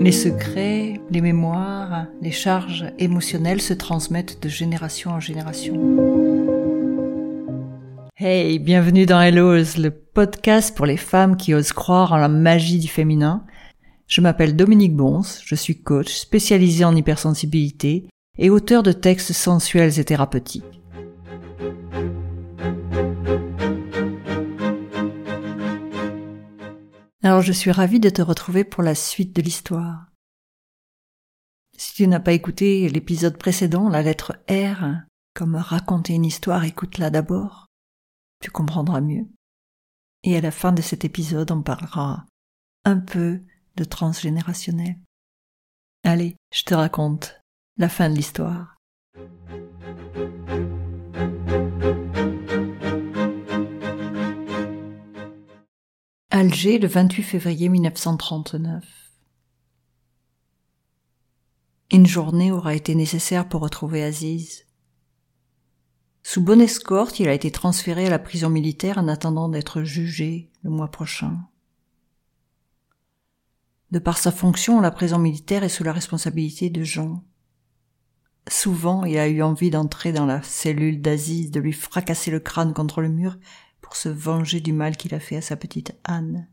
Les secrets, les mémoires, les charges émotionnelles se transmettent de génération en génération. Hey, bienvenue dans Hellos, le podcast pour les femmes qui osent croire en la magie du féminin. Je m'appelle Dominique Bons, je suis coach spécialisé en hypersensibilité et auteur de textes sensuels et thérapeutiques. Alors je suis ravie de te retrouver pour la suite de l'histoire. Si tu n'as pas écouté l'épisode précédent, la lettre R, comme raconter une histoire, écoute-la d'abord. Tu comprendras mieux. Et à la fin de cet épisode, on parlera un peu de transgénérationnel. Allez, je te raconte la fin de l'histoire. Alger le 28 février 1939. Une journée aura été nécessaire pour retrouver Aziz. Sous bonne escorte, il a été transféré à la prison militaire en attendant d'être jugé le mois prochain. De par sa fonction, la prison militaire est sous la responsabilité de Jean. Souvent, il a eu envie d'entrer dans la cellule d'Aziz, de lui fracasser le crâne contre le mur pour se venger du mal qu'il a fait à sa petite Anne.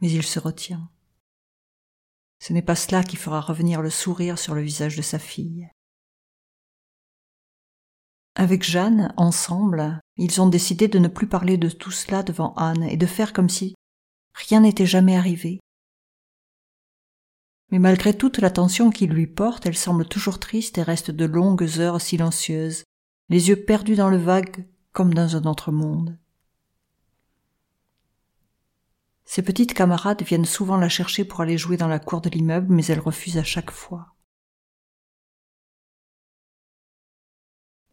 Mais il se retient. Ce n'est pas cela qui fera revenir le sourire sur le visage de sa fille. Avec Jeanne, ensemble, ils ont décidé de ne plus parler de tout cela devant Anne et de faire comme si rien n'était jamais arrivé. Mais malgré toute l'attention qu'il lui porte, elle semble toujours triste et reste de longues heures silencieuses, les yeux perdus dans le vague comme dans un autre monde. Ses petites camarades viennent souvent la chercher pour aller jouer dans la cour de l'immeuble, mais elle refuse à chaque fois.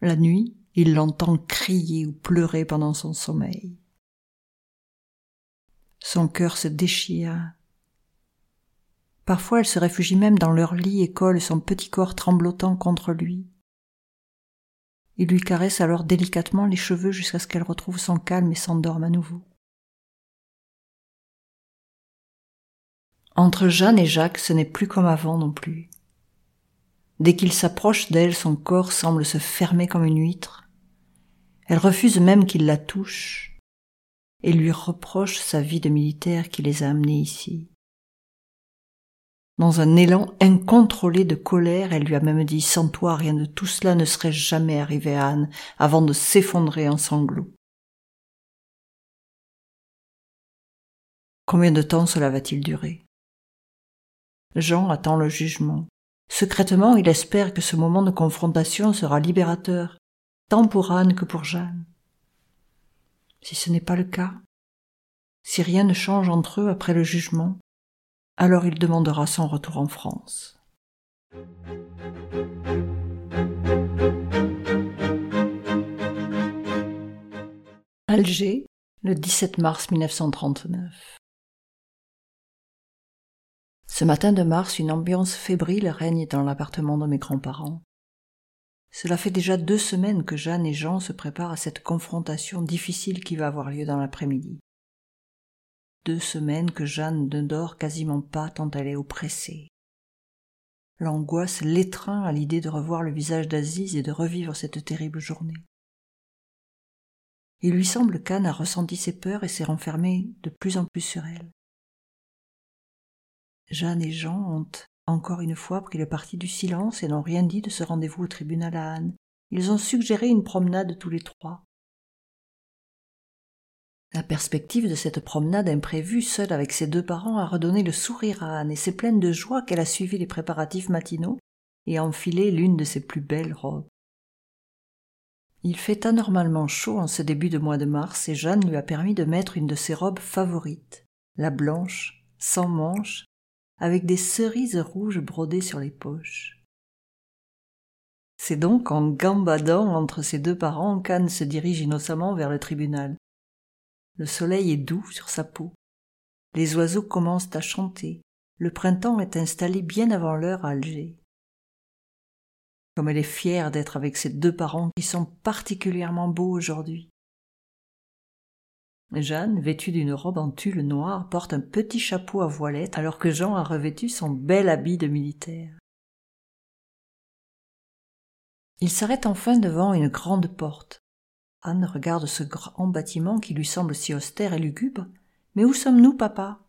La nuit, il l'entend crier ou pleurer pendant son sommeil. Son cœur se déchire. Parfois elle se réfugie même dans leur lit et colle son petit corps tremblotant contre lui. Il lui caresse alors délicatement les cheveux jusqu'à ce qu'elle retrouve son calme et s'endorme à nouveau. Entre Jeanne et Jacques, ce n'est plus comme avant non plus. Dès qu'il s'approche d'elle, son corps semble se fermer comme une huître. Elle refuse même qu'il la touche et lui reproche sa vie de militaire qui les a amenés ici. Dans un élan incontrôlé de colère, elle lui a même dit Sans toi, rien de tout cela ne serait jamais arrivé à Anne, avant de s'effondrer en sanglots. Combien de temps cela va-t-il durer? Jean attend le jugement. Secrètement, il espère que ce moment de confrontation sera libérateur, tant pour Anne que pour Jeanne. Si ce n'est pas le cas, si rien ne change entre eux après le jugement, alors il demandera son retour en France. Alger, le 17 mars 1939. Ce matin de mars, une ambiance fébrile règne dans l'appartement de mes grands-parents. Cela fait déjà deux semaines que Jeanne et Jean se préparent à cette confrontation difficile qui va avoir lieu dans l'après-midi deux semaines que Jeanne ne dort quasiment pas tant elle est oppressée. L'angoisse l'étreint à l'idée de revoir le visage d'Aziz et de revivre cette terrible journée. Il lui semble qu'Anne a ressenti ses peurs et s'est renfermée de plus en plus sur elle. Jeanne et Jean ont encore une fois pris le parti du silence et n'ont rien dit de ce rendez-vous au tribunal à Anne. Ils ont suggéré une promenade tous les trois. La perspective de cette promenade imprévue, seule avec ses deux parents, a redonné le sourire à Anne, et c'est pleine de joie qu'elle a suivi les préparatifs matinaux et a enfilé l'une de ses plus belles robes. Il fait anormalement chaud en ce début de mois de mars, et Jeanne lui a permis de mettre une de ses robes favorites, la blanche, sans manches, avec des cerises rouges brodées sur les poches. C'est donc en gambadant entre ses deux parents qu'Anne se dirige innocemment vers le tribunal. Le soleil est doux sur sa peau. Les oiseaux commencent à chanter. Le printemps est installé bien avant l'heure à Alger. Comme elle est fière d'être avec ses deux parents qui sont particulièrement beaux aujourd'hui. Jeanne, vêtue d'une robe en tulle noire, porte un petit chapeau à voilette alors que Jean a revêtu son bel habit de militaire. Il s'arrête enfin devant une grande porte. Anne regarde ce grand bâtiment qui lui semble si austère et lugubre. Mais où sommes-nous, papa?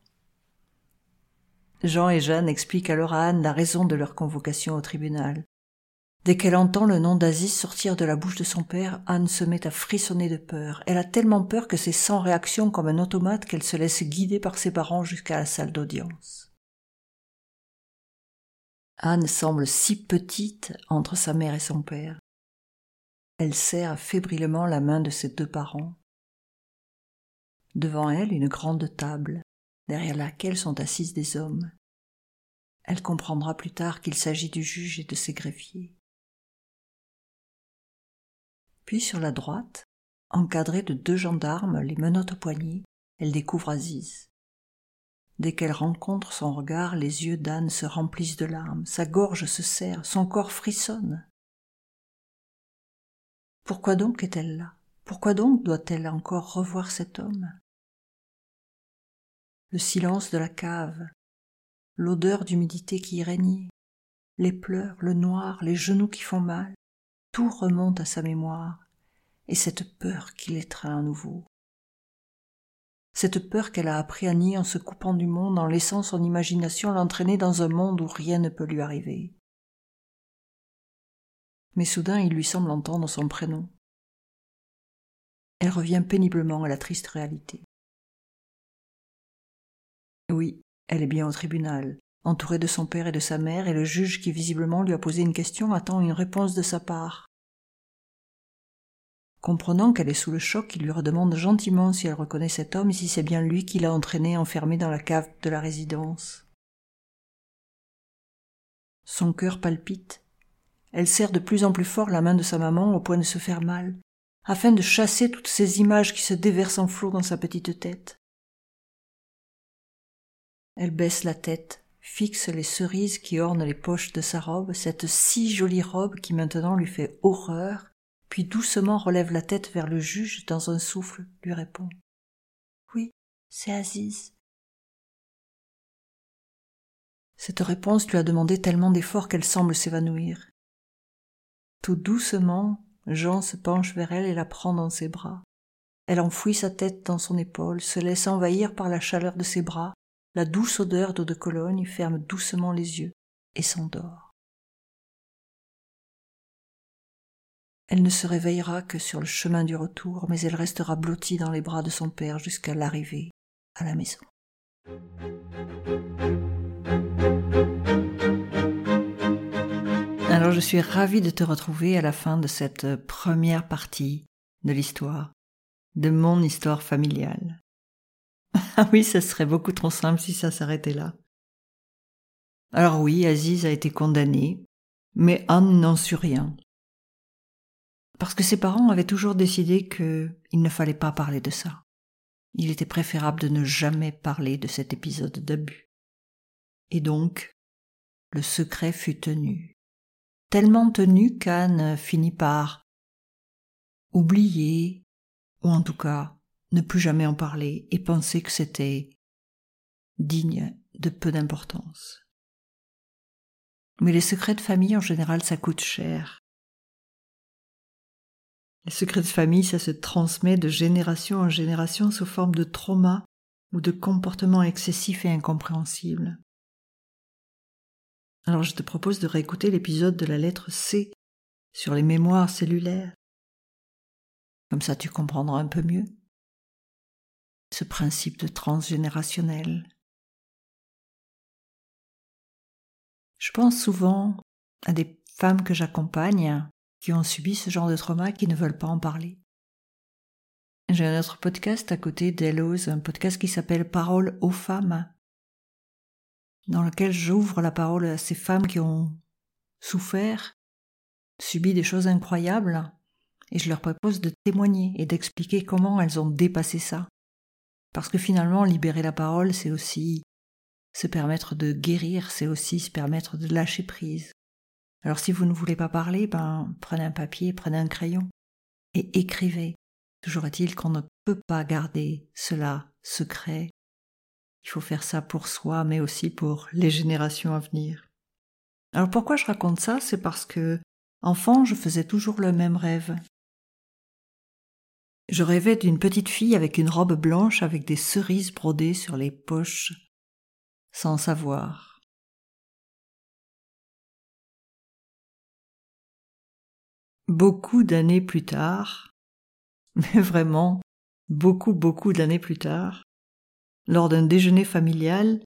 Jean et Jeanne expliquent alors à Anne la raison de leur convocation au tribunal. Dès qu'elle entend le nom d'Aziz sortir de la bouche de son père, Anne se met à frissonner de peur. Elle a tellement peur que c'est sans réaction comme un automate qu'elle se laisse guider par ses parents jusqu'à la salle d'audience. Anne semble si petite entre sa mère et son père. Elle serre fébrilement la main de ses deux parents. Devant elle, une grande table, derrière laquelle sont assises des hommes. Elle comprendra plus tard qu'il s'agit du juge et de ses greffiers. Puis sur la droite, encadrée de deux gendarmes, les menottes aux poignets, elle découvre Aziz. Dès qu'elle rencontre son regard, les yeux d'Anne se remplissent de larmes, sa gorge se serre, son corps frissonne. Pourquoi donc est-elle là? Pourquoi donc doit-elle encore revoir cet homme? Le silence de la cave, l'odeur d'humidité qui y régnait, les pleurs, le noir, les genoux qui font mal, tout remonte à sa mémoire, et cette peur qui l'étreint à nouveau. Cette peur qu'elle a appris à nier en se coupant du monde, en laissant son imagination l'entraîner dans un monde où rien ne peut lui arriver. Mais soudain il lui semble entendre son prénom. Elle revient péniblement à la triste réalité. Oui, elle est bien au tribunal, entourée de son père et de sa mère, et le juge qui visiblement lui a posé une question attend une réponse de sa part. Comprenant qu'elle est sous le choc, il lui redemande gentiment si elle reconnaît cet homme et si c'est bien lui qui l'a entraînée enfermée dans la cave de la résidence. Son cœur palpite. Elle serre de plus en plus fort la main de sa maman au point de se faire mal, afin de chasser toutes ces images qui se déversent en flot dans sa petite tête. Elle baisse la tête, fixe les cerises qui ornent les poches de sa robe, cette si jolie robe qui maintenant lui fait horreur, puis doucement relève la tête vers le juge dans un souffle, lui répond. Oui, c'est Aziz. Cette réponse lui a demandé tellement d'efforts qu'elle semble s'évanouir. Tout doucement, Jean se penche vers elle et la prend dans ses bras. Elle enfouit sa tête dans son épaule, se laisse envahir par la chaleur de ses bras, la douce odeur d'eau de Cologne ferme doucement les yeux et s'endort. Elle ne se réveillera que sur le chemin du retour, mais elle restera blottie dans les bras de son père jusqu'à l'arrivée à la maison. Je suis ravie de te retrouver à la fin de cette première partie de l'histoire, de mon histoire familiale. Ah oui, ça serait beaucoup trop simple si ça s'arrêtait là. Alors oui, Aziz a été condamné, mais Anne n'en sut rien. Parce que ses parents avaient toujours décidé qu'il ne fallait pas parler de ça. Il était préférable de ne jamais parler de cet épisode d'abus. Et donc, le secret fut tenu. Tellement tenu qu'Anne finit par oublier, ou en tout cas ne plus jamais en parler et penser que c'était digne de peu d'importance. Mais les secrets de famille en général ça coûte cher. Les secrets de famille ça se transmet de génération en génération sous forme de trauma ou de comportements excessifs et incompréhensibles. Alors je te propose de réécouter l'épisode de la lettre C sur les mémoires cellulaires. Comme ça tu comprendras un peu mieux ce principe de transgénérationnel. Je pense souvent à des femmes que j'accompagne qui ont subi ce genre de trauma qui ne veulent pas en parler. J'ai un autre podcast à côté d'Elos, un podcast qui s'appelle Parole aux femmes, dans lequel j'ouvre la parole à ces femmes qui ont souffert, subi des choses incroyables, et je leur propose de témoigner et d'expliquer comment elles ont dépassé ça. Parce que finalement, libérer la parole, c'est aussi se permettre de guérir, c'est aussi se permettre de lâcher prise. Alors si vous ne voulez pas parler, ben prenez un papier, prenez un crayon et écrivez. Toujours est-il qu'on ne peut pas garder cela secret. Il faut faire ça pour soi, mais aussi pour les générations à venir. Alors pourquoi je raconte ça? C'est parce que, enfant, je faisais toujours le même rêve. Je rêvais d'une petite fille avec une robe blanche avec des cerises brodées sur les poches, sans savoir. Beaucoup d'années plus tard, mais vraiment beaucoup, beaucoup d'années plus tard, lors d'un déjeuner familial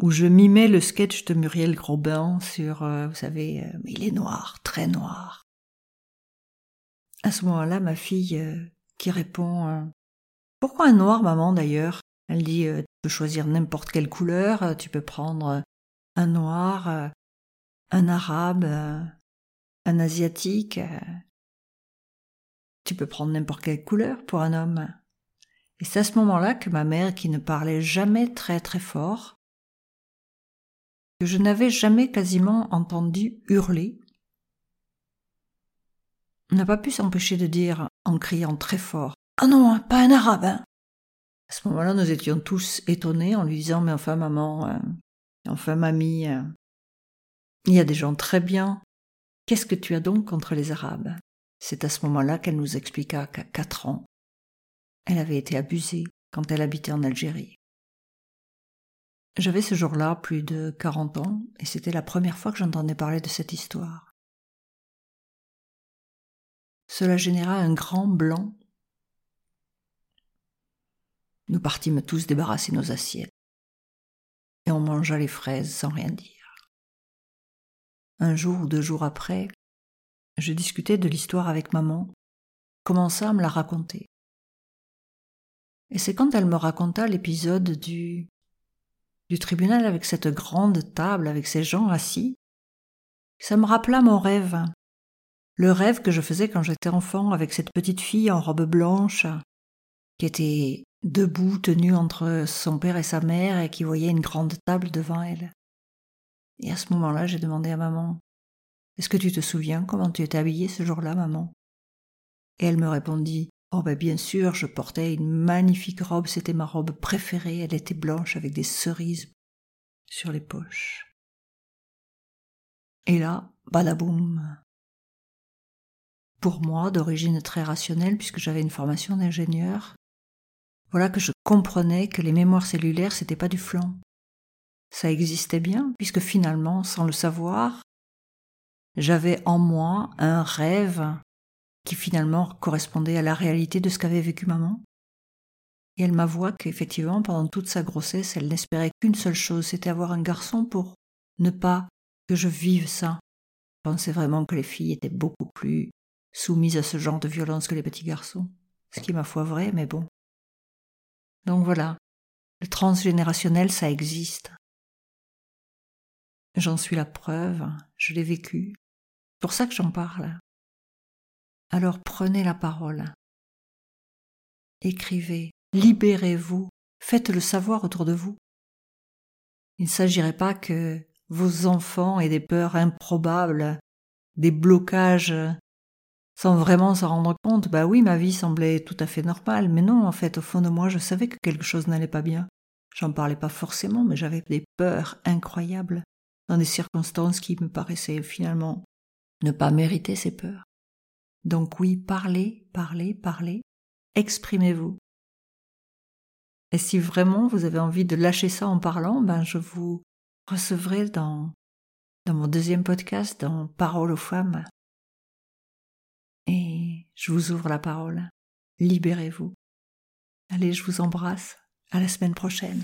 où je mimais le sketch de Muriel Grobin sur, euh, vous savez, euh, il est noir, très noir. À ce moment-là, ma fille euh, qui répond Pourquoi un noir, maman, d'ailleurs? Elle dit Tu peux choisir n'importe quelle couleur, tu peux prendre un noir, un arabe, un asiatique, tu peux prendre n'importe quelle couleur pour un homme. Et c'est à ce moment-là que ma mère, qui ne parlait jamais très très fort, que je n'avais jamais quasiment entendu hurler, n'a pas pu s'empêcher de dire en criant très fort Ah non, hein, pas un arabe hein. À ce moment-là, nous étions tous étonnés en lui disant Mais enfin, maman, euh, enfin, mamie, il y a des gens très bien. Qu'est-ce que tu as donc contre les arabes? C'est à ce moment-là qu'elle nous expliqua qu'à quatre ans, elle avait été abusée quand elle habitait en Algérie. J'avais ce jour-là plus de quarante ans et c'était la première fois que j'entendais parler de cette histoire. Cela généra un grand blanc. Nous partîmes tous débarrasser nos assiettes et on mangea les fraises sans rien dire. Un jour ou deux jours après, je discutais de l'histoire avec maman, commença à me la raconter. Et c'est quand elle me raconta l'épisode du du tribunal avec cette grande table, avec ces gens assis, ça me rappela mon rêve. Le rêve que je faisais quand j'étais enfant avec cette petite fille en robe blanche, qui était debout, tenue entre son père et sa mère, et qui voyait une grande table devant elle. Et à ce moment-là, j'ai demandé à maman est-ce que tu te souviens comment tu étais habillée ce jour-là, maman? Et elle me répondit Oh ben bien sûr, je portais une magnifique robe, c'était ma robe préférée, elle était blanche avec des cerises sur les poches. Et là, badaboum. Pour moi, d'origine très rationnelle, puisque j'avais une formation d'ingénieur, voilà que je comprenais que les mémoires cellulaires, c'était pas du flanc. Ça existait bien, puisque finalement, sans le savoir, j'avais en moi un rêve qui finalement correspondait à la réalité de ce qu'avait vécu maman. Et elle m'avoua qu'effectivement, pendant toute sa grossesse, elle n'espérait qu'une seule chose, c'était avoir un garçon pour ne pas que je vive ça. Je pensais vraiment que les filles étaient beaucoup plus soumises à ce genre de violence que les petits garçons. Ce qui est ma foi vrai, mais bon. Donc voilà, le transgénérationnel, ça existe. J'en suis la preuve, je l'ai vécu, pour ça que j'en parle. Alors prenez la parole. Écrivez, libérez-vous, faites-le savoir autour de vous. Il ne s'agirait pas que vos enfants aient des peurs improbables, des blocages, sans vraiment s'en rendre compte. Bah oui, ma vie semblait tout à fait normale, mais non, en fait, au fond de moi, je savais que quelque chose n'allait pas bien. J'en parlais pas forcément, mais j'avais des peurs incroyables, dans des circonstances qui me paraissaient finalement ne pas mériter ses peurs. Donc oui, parlez, parlez, parlez, exprimez-vous. Et si vraiment vous avez envie de lâcher ça en parlant, ben je vous recevrai dans, dans mon deuxième podcast, dans Parole aux femmes. Et je vous ouvre la parole. Libérez-vous. Allez, je vous embrasse. À la semaine prochaine.